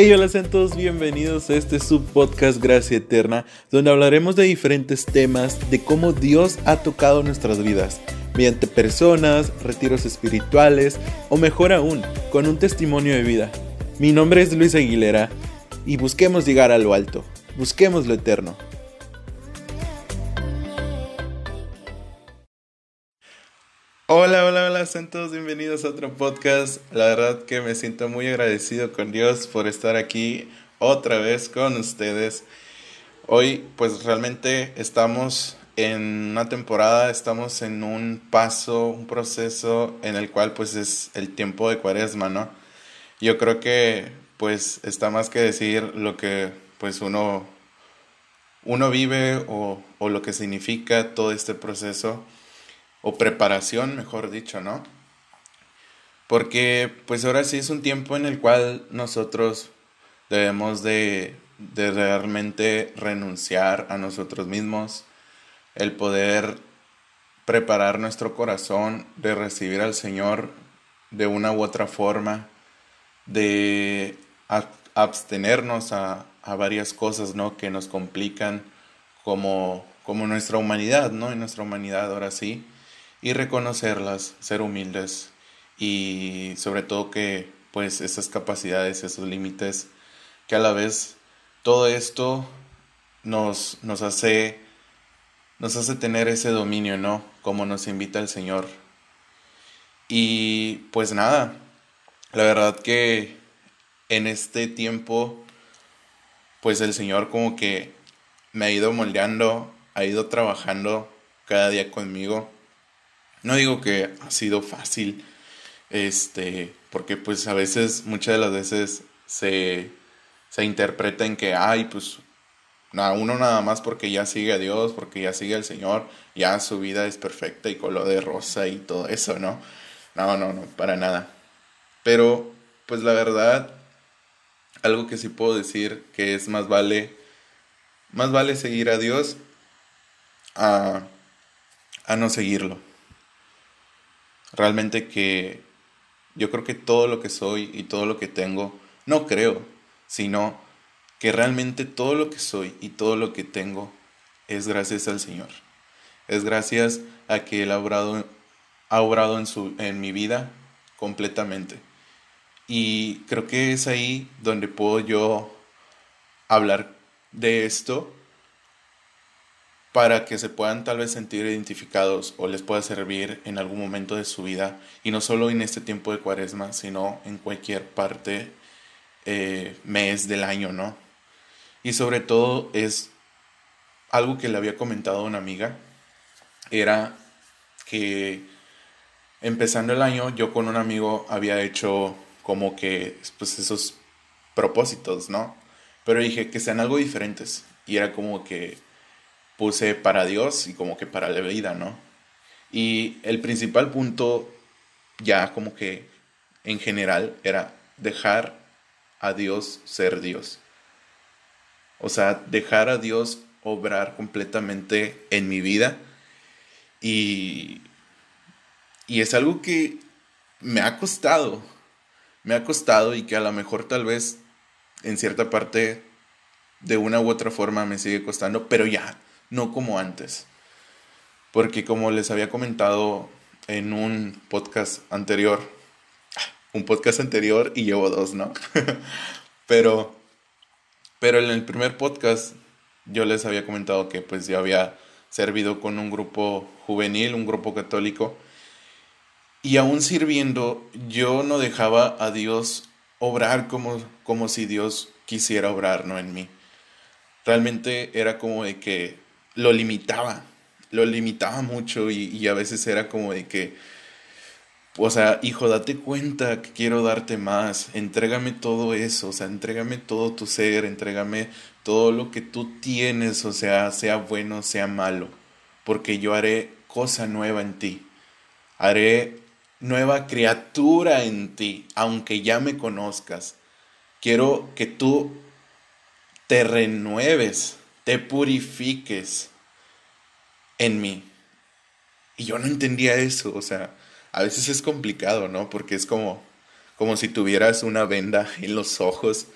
Hey, hola, sean todos bienvenidos a este subpodcast Gracia Eterna, donde hablaremos de diferentes temas de cómo Dios ha tocado nuestras vidas, mediante personas, retiros espirituales o mejor aún, con un testimonio de vida. Mi nombre es Luis Aguilera y busquemos llegar a lo alto, busquemos lo eterno. Hola, hola, hola, sean todos bienvenidos a otro podcast. La verdad que me siento muy agradecido con Dios por estar aquí otra vez con ustedes. Hoy pues realmente estamos en una temporada, estamos en un paso, un proceso en el cual pues es el tiempo de cuaresma, ¿no? Yo creo que pues está más que decir lo que pues uno, uno vive o, o lo que significa todo este proceso o preparación, mejor dicho, ¿no? Porque pues ahora sí es un tiempo en el cual nosotros debemos de, de realmente renunciar a nosotros mismos, el poder preparar nuestro corazón de recibir al Señor de una u otra forma, de abstenernos a, a varias cosas ¿no? que nos complican como, como nuestra humanidad, ¿no? En nuestra humanidad ahora sí y reconocerlas, ser humildes y sobre todo que pues esas capacidades, esos límites, que a la vez todo esto nos, nos hace nos hace tener ese dominio, ¿no? Como nos invita el Señor. Y pues nada, la verdad que en este tiempo, pues el Señor como que me ha ido moldeando, ha ido trabajando cada día conmigo. No digo que ha sido fácil, este, porque pues a veces, muchas de las veces se, se interpreta en que, ay, pues uno nada más porque ya sigue a Dios, porque ya sigue al Señor, ya su vida es perfecta y color de rosa y todo eso, ¿no? No, no, no, para nada. Pero, pues la verdad, algo que sí puedo decir que es más vale, más vale seguir a Dios a, a no seguirlo. Realmente que yo creo que todo lo que soy y todo lo que tengo, no creo, sino que realmente todo lo que soy y todo lo que tengo es gracias al Señor. Es gracias a que Él ha obrado, ha obrado en, su, en mi vida completamente. Y creo que es ahí donde puedo yo hablar de esto para que se puedan tal vez sentir identificados o les pueda servir en algún momento de su vida y no solo en este tiempo de cuaresma, sino en cualquier parte, eh, mes del año, ¿no? Y sobre todo es algo que le había comentado una amiga, era que empezando el año yo con un amigo había hecho como que pues esos propósitos, ¿no? Pero dije que sean algo diferentes y era como que puse para Dios y como que para la vida, ¿no? Y el principal punto ya como que en general era dejar a Dios ser Dios. O sea, dejar a Dios obrar completamente en mi vida. Y, y es algo que me ha costado, me ha costado y que a lo mejor tal vez en cierta parte de una u otra forma me sigue costando, pero ya, no como antes. Porque como les había comentado en un podcast anterior, un podcast anterior y llevo dos, ¿no? pero, pero en el primer podcast yo les había comentado que pues yo había servido con un grupo juvenil, un grupo católico, y aún sirviendo yo no dejaba a Dios obrar como, como si Dios quisiera obrar, ¿no? En mí. Realmente era como de que lo limitaba, lo limitaba mucho y, a veces era como de que, o sea, hijo, date cuenta que quiero darte más, entrégame todo eso, o sea, entrégame todo tu ser, entrégame todo lo que tú tienes, o sea, sea bueno, sea malo, porque yo haré cosa nueva en ti, haré nueva criatura en ti, aunque ya me conozcas. Quiero que tú te renueves te purifiques en mí. Y yo no entendía eso, o sea, a veces es complicado, ¿no? Porque es como, como si tuvieras una venda en los ojos,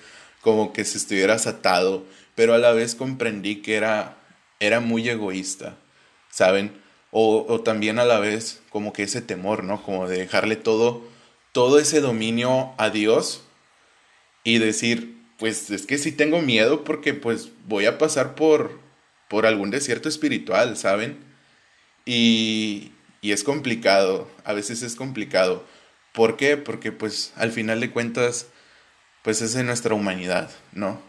como que si estuvieras atado, pero a la vez comprendí que era, era muy egoísta, ¿saben? O, o también a la vez como que ese temor, ¿no? Como de dejarle todo, todo ese dominio a Dios y decir, pues es que sí tengo miedo porque pues voy a pasar por, por algún desierto espiritual, ¿saben? Y, y es complicado, a veces es complicado. ¿Por qué? Porque pues al final de cuentas, pues es de nuestra humanidad, ¿no?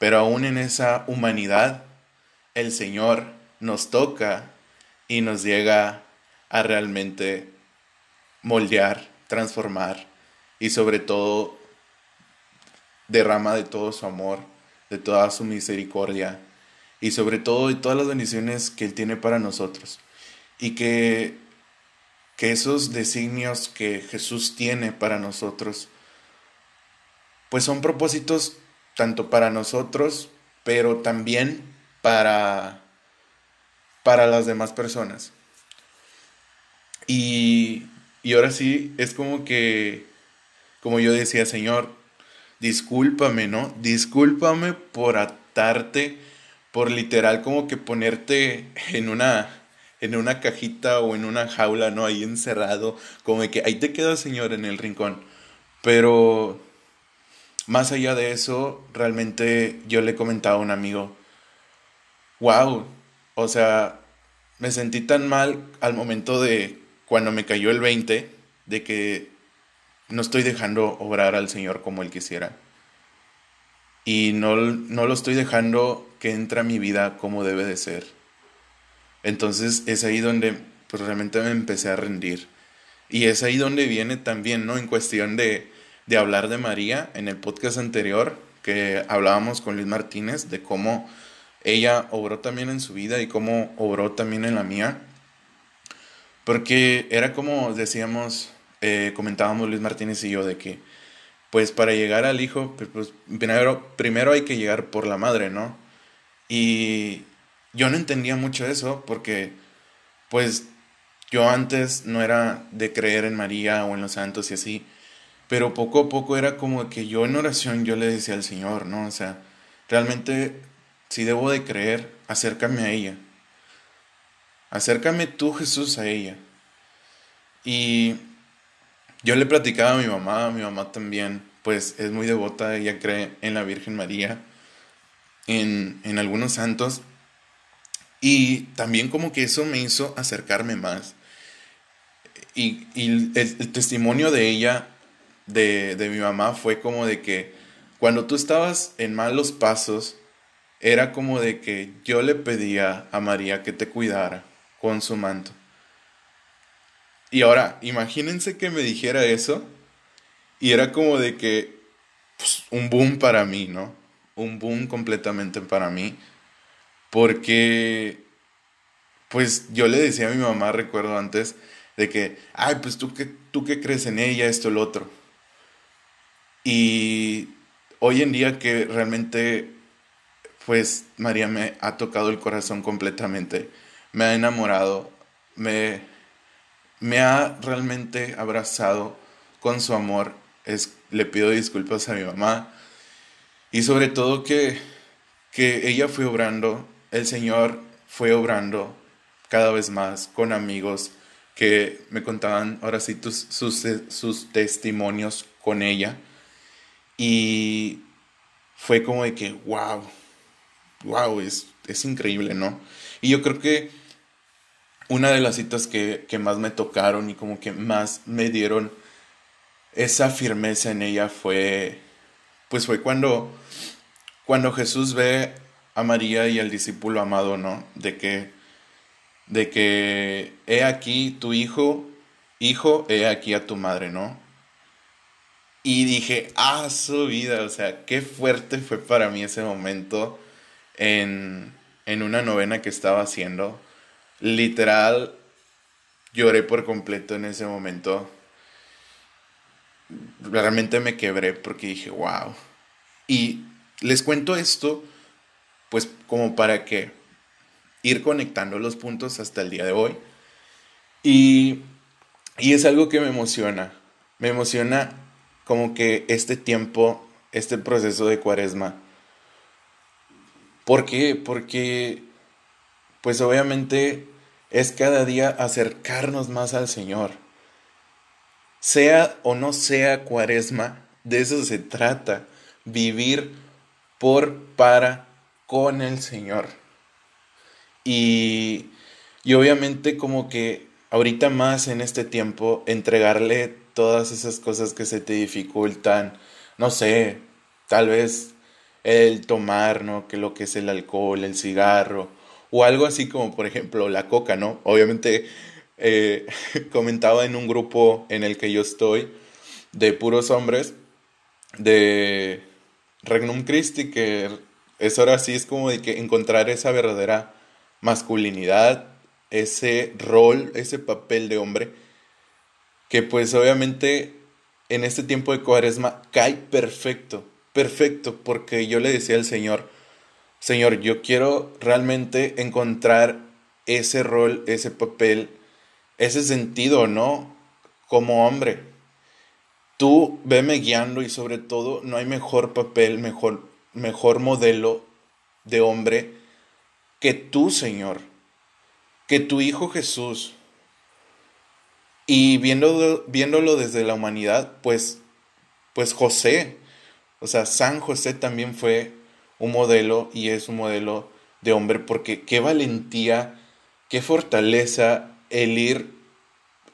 Pero aún en esa humanidad, el Señor nos toca y nos llega a realmente moldear, transformar y sobre todo derrama de todo su amor, de toda su misericordia y sobre todo de todas las bendiciones que Él tiene para nosotros. Y que, que esos designios que Jesús tiene para nosotros, pues son propósitos tanto para nosotros, pero también para, para las demás personas. Y, y ahora sí, es como que, como yo decía, Señor, discúlpame, ¿no? Discúlpame por atarte, por literal como que ponerte en una en una cajita o en una jaula, ¿no? Ahí encerrado, como de que ahí te quedas, Señor, en el rincón. Pero más allá de eso, realmente yo le comentaba a un amigo, wow, o sea, me sentí tan mal al momento de cuando me cayó el 20, de que no estoy dejando obrar al Señor como Él quisiera. Y no, no lo estoy dejando que entre a mi vida como debe de ser. Entonces es ahí donde pues, realmente me empecé a rendir. Y es ahí donde viene también, ¿no? En cuestión de, de hablar de María, en el podcast anterior que hablábamos con Luis Martínez, de cómo ella obró también en su vida y cómo obró también en la mía. Porque era como decíamos eh, comentábamos Luis Martínez y yo de que, pues para llegar al hijo, pues, pues, primero, primero hay que llegar por la madre, ¿no? Y yo no entendía mucho eso porque, pues, yo antes no era de creer en María o en los santos y así, pero poco a poco era como que yo en oración yo le decía al Señor, ¿no? O sea, realmente si debo de creer, acércame a ella. Acércame tú, Jesús, a ella. Y yo le platicaba a mi mamá, mi mamá también, pues es muy devota, ella cree en la Virgen María, en, en algunos santos, y también como que eso me hizo acercarme más. Y, y el, testimonio de ella, de, de mi mamá, fue como de que cuando tú estabas en malos pasos, era como de que yo le pedía a María que te cuidara con su manto. Y ahora, imagínense que me dijera eso y era como de que pues, un boom para mí, ¿no? Un boom completamente para mí. Porque, pues yo le decía a mi mamá, recuerdo antes, de que, ay, pues tú qué, tú qué crees en ella, esto, lo otro. Y hoy en día que realmente, pues María me ha tocado el corazón completamente, me ha enamorado, me me ha realmente abrazado con su amor. Es, le pido disculpas a mi mamá. Y sobre todo que, que ella fue obrando, el Señor fue obrando cada vez más con amigos que me contaban ahora sí sus, sus testimonios con ella. Y fue como de que, wow, wow, es, es increíble, ¿no? Y yo creo que una de las citas que, más me tocaron y como que más me dieron esa firmeza en ella fue, pues fue cuando, cuando Jesús ve a María y al discípulo amado, ¿no? De que, de que, he aquí tu hijo, hijo, he aquí a tu madre, ¿no? Y dije, ah, su vida, o sea, qué fuerte fue para mí ese momento en, en una novena que estaba haciendo literal lloré por completo en ese momento. Realmente me quebré porque dije, wow. Y les cuento esto, pues como para que ir conectando los puntos hasta el día de hoy. Y, y es algo que me emociona. Me emociona como que este tiempo este proceso de cuaresma. ¿Por qué? Porque, pues obviamente es cada día acercarnos más al Señor. Sea o no sea cuaresma, de eso se trata, vivir por, para, con el Señor. Y, y obviamente como que ahorita más en este tiempo, entregarle todas esas cosas que se te dificultan, no sé, tal vez el tomar, ¿no? Que lo que es el alcohol, el cigarro, o algo así como por ejemplo la coca, ¿no? Obviamente eh, comentaba en un grupo en el que yo estoy de puros hombres de Regnum Christi que es ahora sí es como de que encontrar esa verdadera masculinidad, ese rol, ese papel de hombre que pues obviamente en este tiempo de cuaresma cae perfecto, perfecto, porque yo le decía al Señor, Señor, yo quiero realmente encontrar ese rol, ese papel, ese sentido, ¿no? Como hombre. Tú veme guiando y sobre todo no hay mejor papel, mejor, mejor modelo de hombre que tú, Señor, que tu Hijo Jesús. Y viéndolo, viéndolo desde la humanidad, pues, pues José, o sea, San José también fue un modelo y es un modelo de hombre, porque qué valentía, qué fortaleza el ir,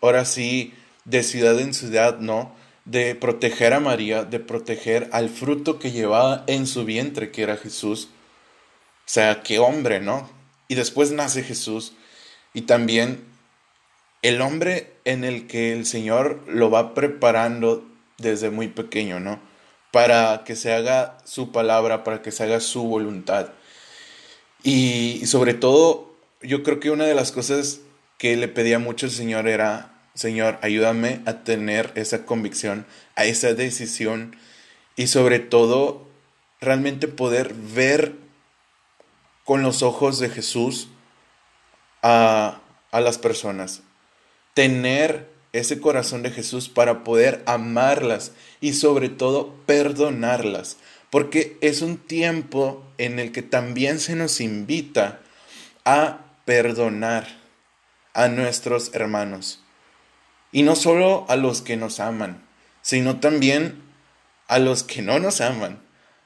ahora sí, de ciudad en ciudad, ¿no? De proteger a María, de proteger al fruto que llevaba en su vientre, que era Jesús. O sea, qué hombre, ¿no? Y después nace Jesús. Y también el hombre en el que el Señor lo va preparando desde muy pequeño, ¿no? Para que se haga su palabra, para que se haga su voluntad. Y, sobre todo, yo creo que una de las cosas que le pedía mucho el Señor era, Señor, ayúdame a tener esa convicción, a esa decisión y sobre todo realmente poder ver con los ojos de Jesús a, a las personas, tener ese corazón de Jesús para poder amarlas y sobre todo perdonarlas, porque es un tiempo en el que también se nos invita a perdonar a nuestros hermanos. Y no solo a los que nos aman, sino también a los que no nos aman,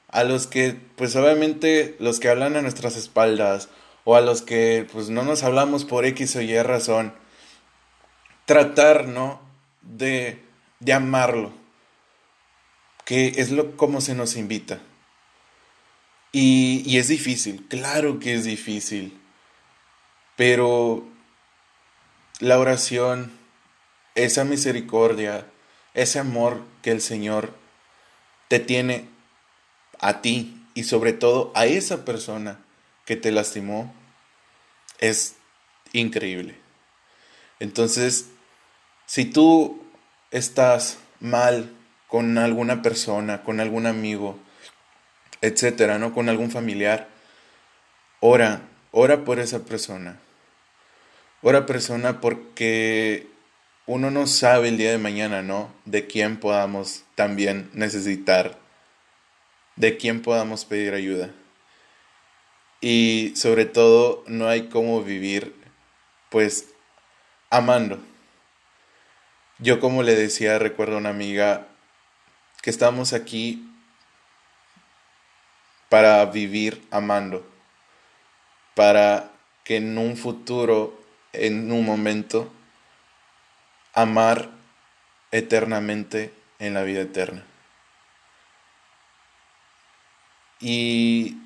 a los que pues obviamente los que hablan a nuestras espaldas o a los que pues no nos hablamos por X o Y razón tratar, ¿no? De, de amarlo, que es lo como se nos invita. Y, y es difícil, claro que es difícil, pero la oración, esa misericordia, ese amor que el Señor te tiene a ti y sobre todo a esa persona que te lastimó, es increíble. Entonces, si tú estás mal con alguna persona, con algún amigo, etcétera, ¿no? Con algún familiar, ora, ora por esa persona. Ora persona porque uno no sabe el día de mañana, ¿no? De quién podamos también necesitar, de quién podamos pedir ayuda. Y sobre todo, no hay cómo vivir, pues, amando. Yo como le decía, recuerdo a una amiga que estamos aquí para vivir amando, para que en un futuro, en un momento, amar eternamente en la vida eterna. Y,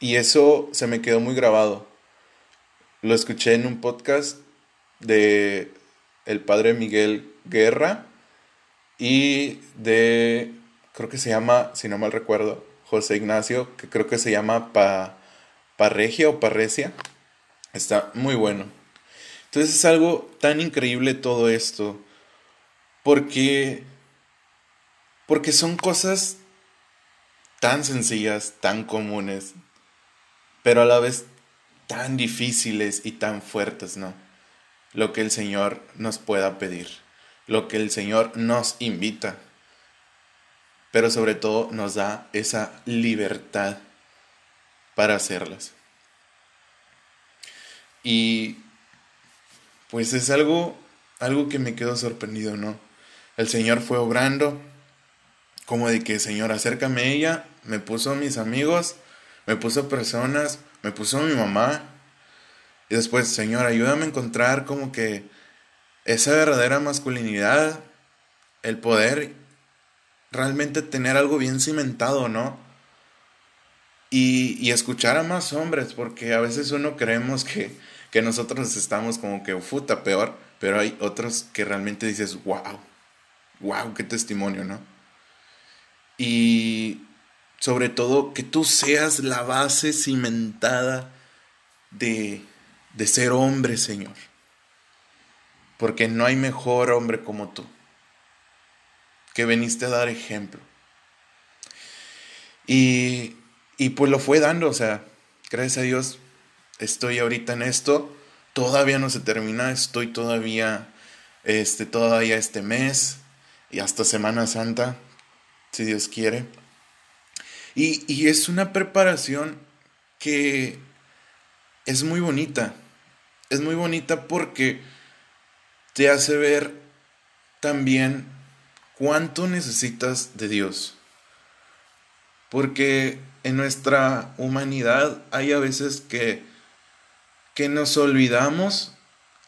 y eso se me quedó muy grabado. Lo escuché en un podcast de el padre Miguel Guerra y de, creo que se llama, si no mal recuerdo, José Ignacio, que creo que se llama pa, Parregia o Parresia. Está muy bueno. Entonces es algo tan increíble todo esto, porque, porque son cosas tan sencillas, tan comunes, pero a la vez tan difíciles y tan fuertes, ¿no? Lo que el Señor nos pueda pedir lo que el Señor nos invita. pero sobre todo nos da esa libertad para hacerlas. Y pues es algo, algo que me quedó sorprendido, ¿no? El Señor fue obrando, como de que, Señor, acércame a ella, me puso mis amigos, me puso personas, me puso mi mamá. Y después, Señor, ayúdame a encontrar como que esa verdadera masculinidad, el poder realmente tener algo bien cimentado, ¿no? Y, y escuchar a más hombres, porque a veces uno creemos que, que nosotros estamos como que puta peor, pero hay otros que realmente dices, wow, wow, qué testimonio, ¿no? Y sobre todo que tú seas la base cimentada de, de ser hombre, Señor. Porque no hay mejor hombre como tú, que veniste a dar ejemplo. Y, y pues lo fue dando, o sea, gracias a Dios estoy ahorita en esto, todavía no se termina, estoy todavía, este, todavía este mes y hasta Semana Santa, si Dios quiere. Y, y es una preparación que es muy bonita, es muy bonita porque te hace ver también cuánto necesitas de Dios. Porque en nuestra humanidad hay a veces que, que nos olvidamos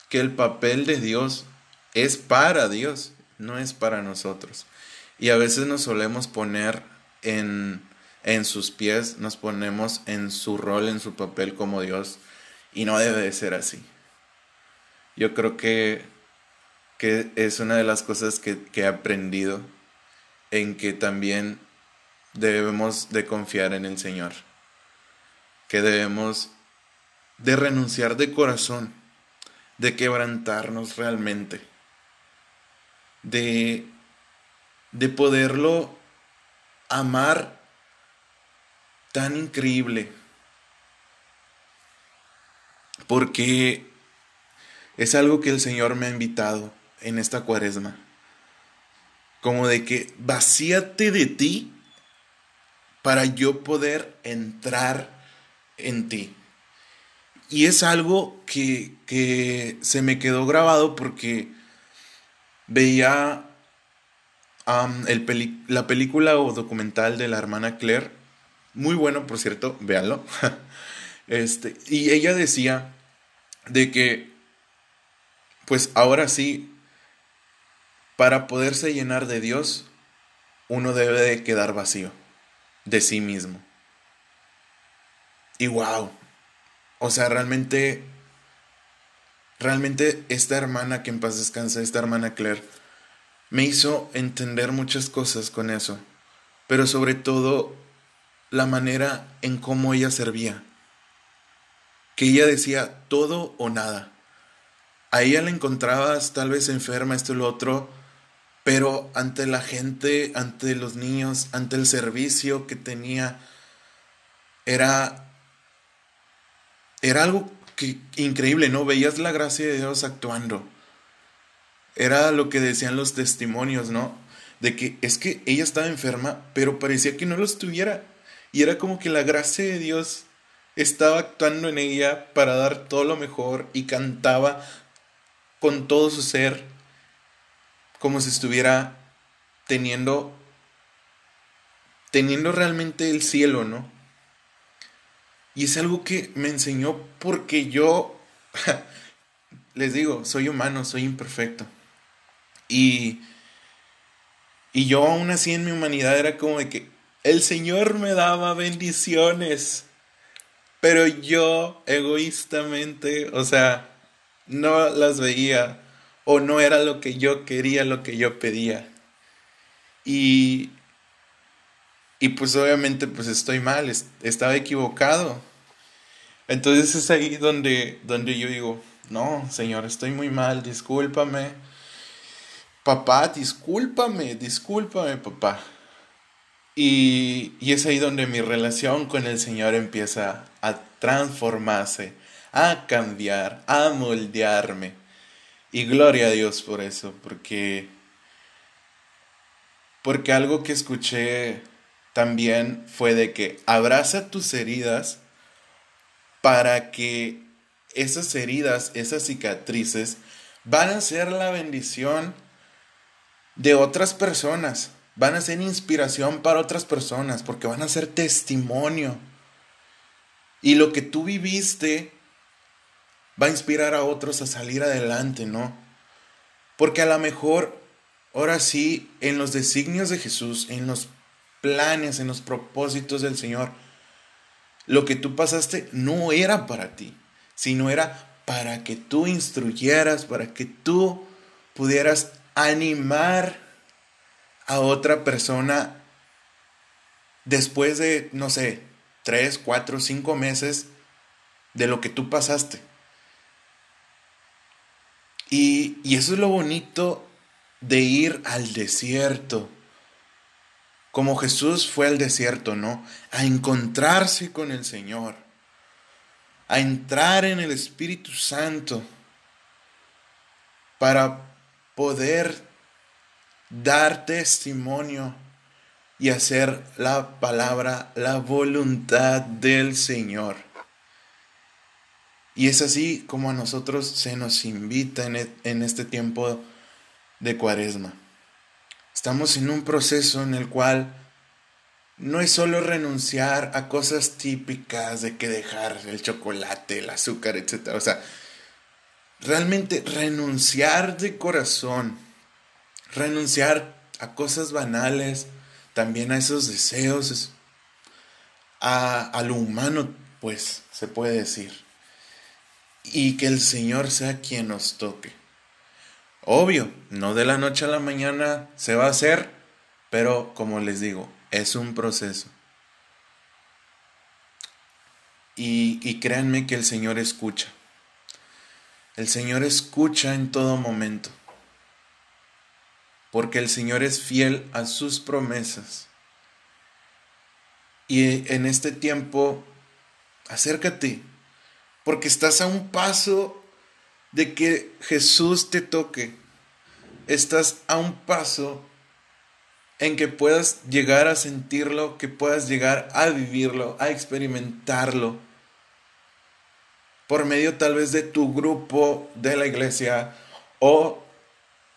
que el papel de Dios es para Dios, no es para nosotros. Y a veces nos solemos poner en, en sus pies, nos ponemos en su rol, en su papel como Dios, y no debe de ser así. Yo creo que que es una de las cosas que, he aprendido en que también debemos de confiar en el Señor, que debemos de renunciar de corazón, de quebrantarnos realmente, de, de poderlo amar tan increíble, porque es algo que el Señor me ha invitado en esta cuaresma. Como de que vacíate de ti para yo poder entrar en ti. Y es algo que, que se me quedó grabado porque veía la película o documental de la hermana Claire. Muy bueno, por cierto, véanlo. este, y ella decía de que, pues ahora sí, para poderse llenar de Dios, uno debe de quedar vacío de sí mismo. Y wow, o sea, realmente, realmente esta hermana que en paz descansa, esta hermana Claire, me hizo entender muchas cosas con eso, pero sobre todo la manera en cómo ella servía. Que ella decía todo o nada. A ella la encontrabas tal vez enferma, esto y lo otro, pero ante la gente, ante los niños, ante el servicio que tenía, era, era algo que, increíble, ¿no? Veías la gracia de Dios actuando. Era lo que decían los testimonios, ¿no? De que es que ella estaba enferma, pero parecía que no lo estuviera. Y era como que la gracia de Dios estaba actuando en ella para dar todo lo mejor y cantaba con todo su ser como si estuviera teniendo teniendo realmente el cielo, ¿no? Y es algo que me enseñó porque yo les digo, soy humano, soy imperfecto. Y y yo aún así en mi humanidad era como de que el Señor me daba bendiciones, pero yo egoístamente, o sea, no las veía o no era lo que yo quería, lo que yo pedía. Y, y pues obviamente pues estoy mal, estaba equivocado. Entonces es ahí donde, donde yo digo, no, Señor, estoy muy mal, discúlpame. Papá, discúlpame, discúlpame, papá. Y, y es ahí donde mi relación con el Señor empieza a transformarse, a cambiar, a moldearme. Y gloria a Dios por eso, porque Porque algo que escuché también fue de que abraza tus heridas para que esas heridas, esas cicatrices, van a ser la bendición de otras personas, van a ser inspiración para otras personas, porque van a ser testimonio. Y lo que tú viviste va a inspirar a otros a salir adelante, ¿no? Porque a lo mejor, ahora sí, en los designios de Jesús, en los planes, en los propósitos del Señor, lo que tú pasaste no era para ti, sino era para que tú instruyeras, para que tú pudieras animar a otra persona después de, no sé, tres, cuatro, cinco meses de lo que tú pasaste. Y, eso es lo bonito de ir al desierto como Jesús fue al desierto, ¿no? A encontrarse con el Señor, a entrar en el Espíritu Santo para poder dar testimonio y hacer la palabra, la voluntad del Señor. Y es así como a nosotros se nos invita en, e, en este tiempo de cuaresma. Estamos en un proceso en el cual no es solo renunciar a cosas típicas de que dejar el chocolate, el azúcar, etc. O sea, realmente renunciar de corazón, renunciar a cosas banales, también a esos deseos, a, a lo humano, pues se puede decir. Y que el Señor sea quien nos toque. Obvio, no de la noche a la mañana se va a hacer, pero como les digo, es un proceso. Y, y créanme que el Señor escucha. El Señor escucha en todo momento. Porque el Señor es fiel a sus promesas. Y en este tiempo, acércate, porque estás a un paso de que Jesús te toque. Estás a un paso en que puedas llegar a sentirlo, que puedas llegar a vivirlo, a experimentarlo, por medio tal vez de tu grupo de la iglesia o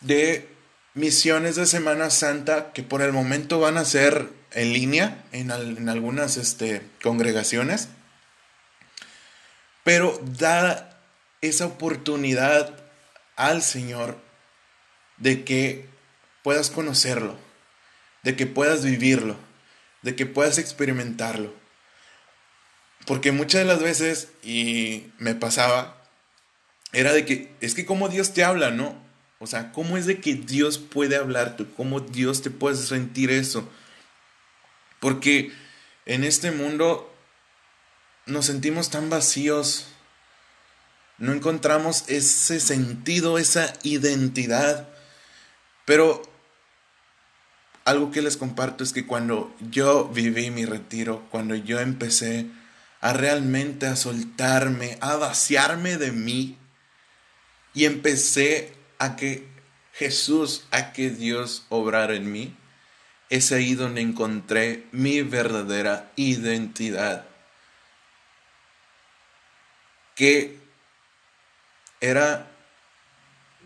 de misiones de Semana Santa que por el momento van a ser en línea en, algunas este, congregaciones. Pero da esa oportunidad al Señor de que puedas conocerlo, de que puedas vivirlo, de que puedas experimentarlo. Porque muchas de las veces, y me pasaba, era de que, es que como Dios te habla, ¿no? O sea, ¿cómo es de que Dios puede hablarte? ¿Cómo Dios te puede sentir eso? Porque en este mundo nos sentimos tan vacíos, no encontramos ese sentido, esa identidad. Pero algo que les comparto es que cuando yo viví mi retiro, cuando yo empecé a realmente a soltarme, a vaciarme de mí y empecé a que Jesús, a que Dios obrara en mí, es ahí donde encontré mi verdadera identidad. Que era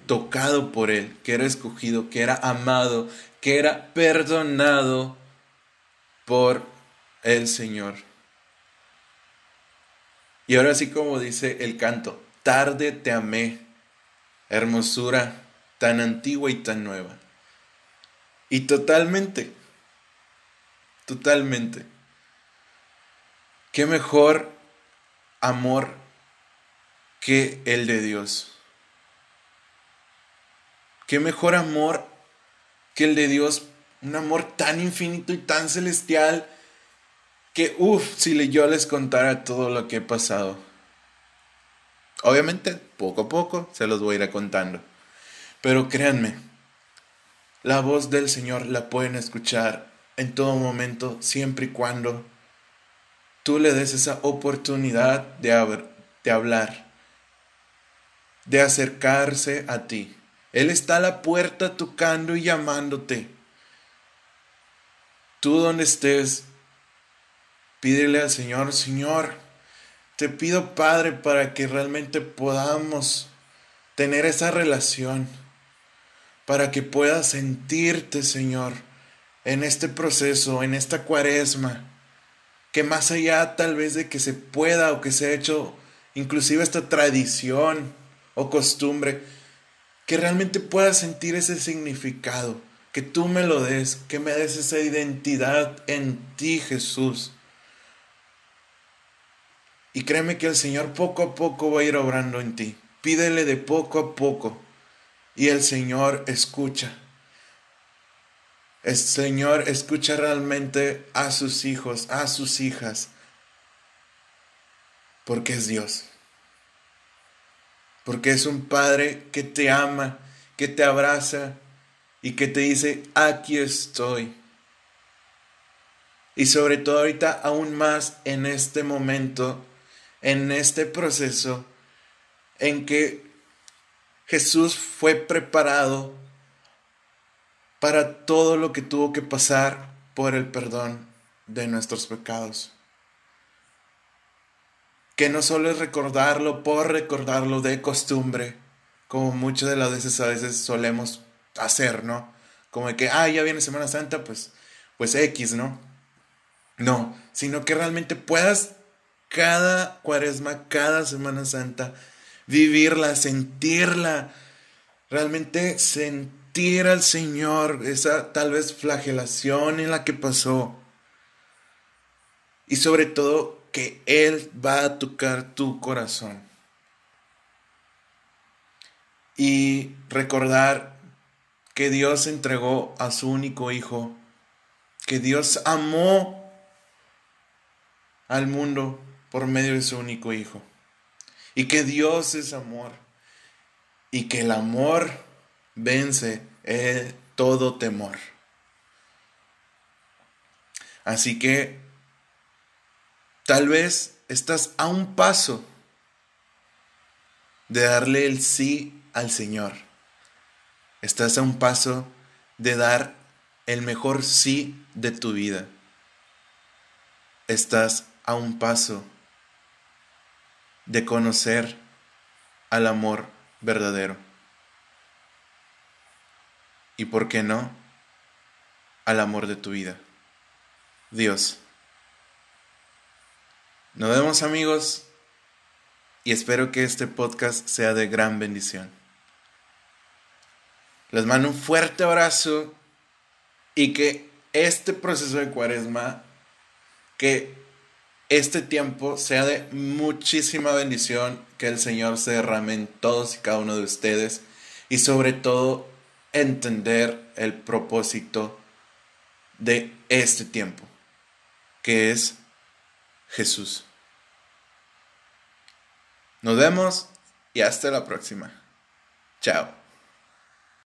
tocado por Él, que era escogido, que era amado, que era perdonado por el Señor. Y ahora sí como dice el canto, tarde te amé, hermosura tan antigua y tan nueva. Y totalmente, totalmente. Qué mejor amor que el de Dios. Qué mejor amor que el de Dios, un amor tan infinito y tan celestial que, uff, si yo les contara todo lo que he pasado. Obviamente, poco a poco se los voy a ir contando. Pero créanme, la voz del Señor la pueden escuchar en todo momento, siempre y cuando tú le des esa oportunidad de, de hablar de acercarse a ti. Él está a la puerta tocando y llamándote. tú donde estés, pídele al Señor, Señor, te pido Padre para que realmente podamos tener esa relación, para que puedas sentirte, Señor, en este proceso, en esta cuaresma, que más allá tal vez de que se pueda o que se ha hecho inclusive esta tradición o costumbre, que realmente puedas sentir ese significado, que tú me lo des, que me des esa identidad en ti, Jesús. Y créeme que el Señor poco a poco va a ir obrando en ti. Pídele de poco a poco y el Señor escucha. El Señor escucha realmente a sus hijos, a sus hijas, porque es Dios. Porque es un Padre que te ama, que te abraza y que te dice, aquí estoy. Y sobre todo ahorita aún más en este momento, en este proceso en que Jesús fue preparado para todo lo que tuvo que pasar por el perdón de nuestros pecados. Que no solo es recordarlo por recordarlo de costumbre, como muchas de las veces a veces solemos hacer, ¿no? Como de que, ah, ya viene Semana Santa, pues, pues X, ¿no? No, sino que realmente puedas cada cuaresma, cada Semana Santa, vivirla, sentirla, realmente sentir al Señor, esa tal vez flagelación en la que pasó. Y sobre todo que Él va a tocar tu corazón. Y recordar que Dios entregó a su único Hijo, que Dios amó al mundo por medio de su único Hijo y que Dios es amor y que el amor vence todo temor. Así que tal vez estás a un paso de darle el sí al Señor. Estás a un paso de dar el mejor sí de tu vida. Estás a un paso de conocer al amor verdadero. Y por qué no, al amor de tu vida, Dios. Nos vemos amigos y espero que este podcast sea de gran bendición. Les mando un fuerte abrazo y que este proceso de cuaresma, que este tiempo sea de muchísima bendición, que el Señor se derrame en todos y cada uno de ustedes y sobre todo entender el propósito de este tiempo, que es Jesús. Nos vemos y hasta la próxima. Chao.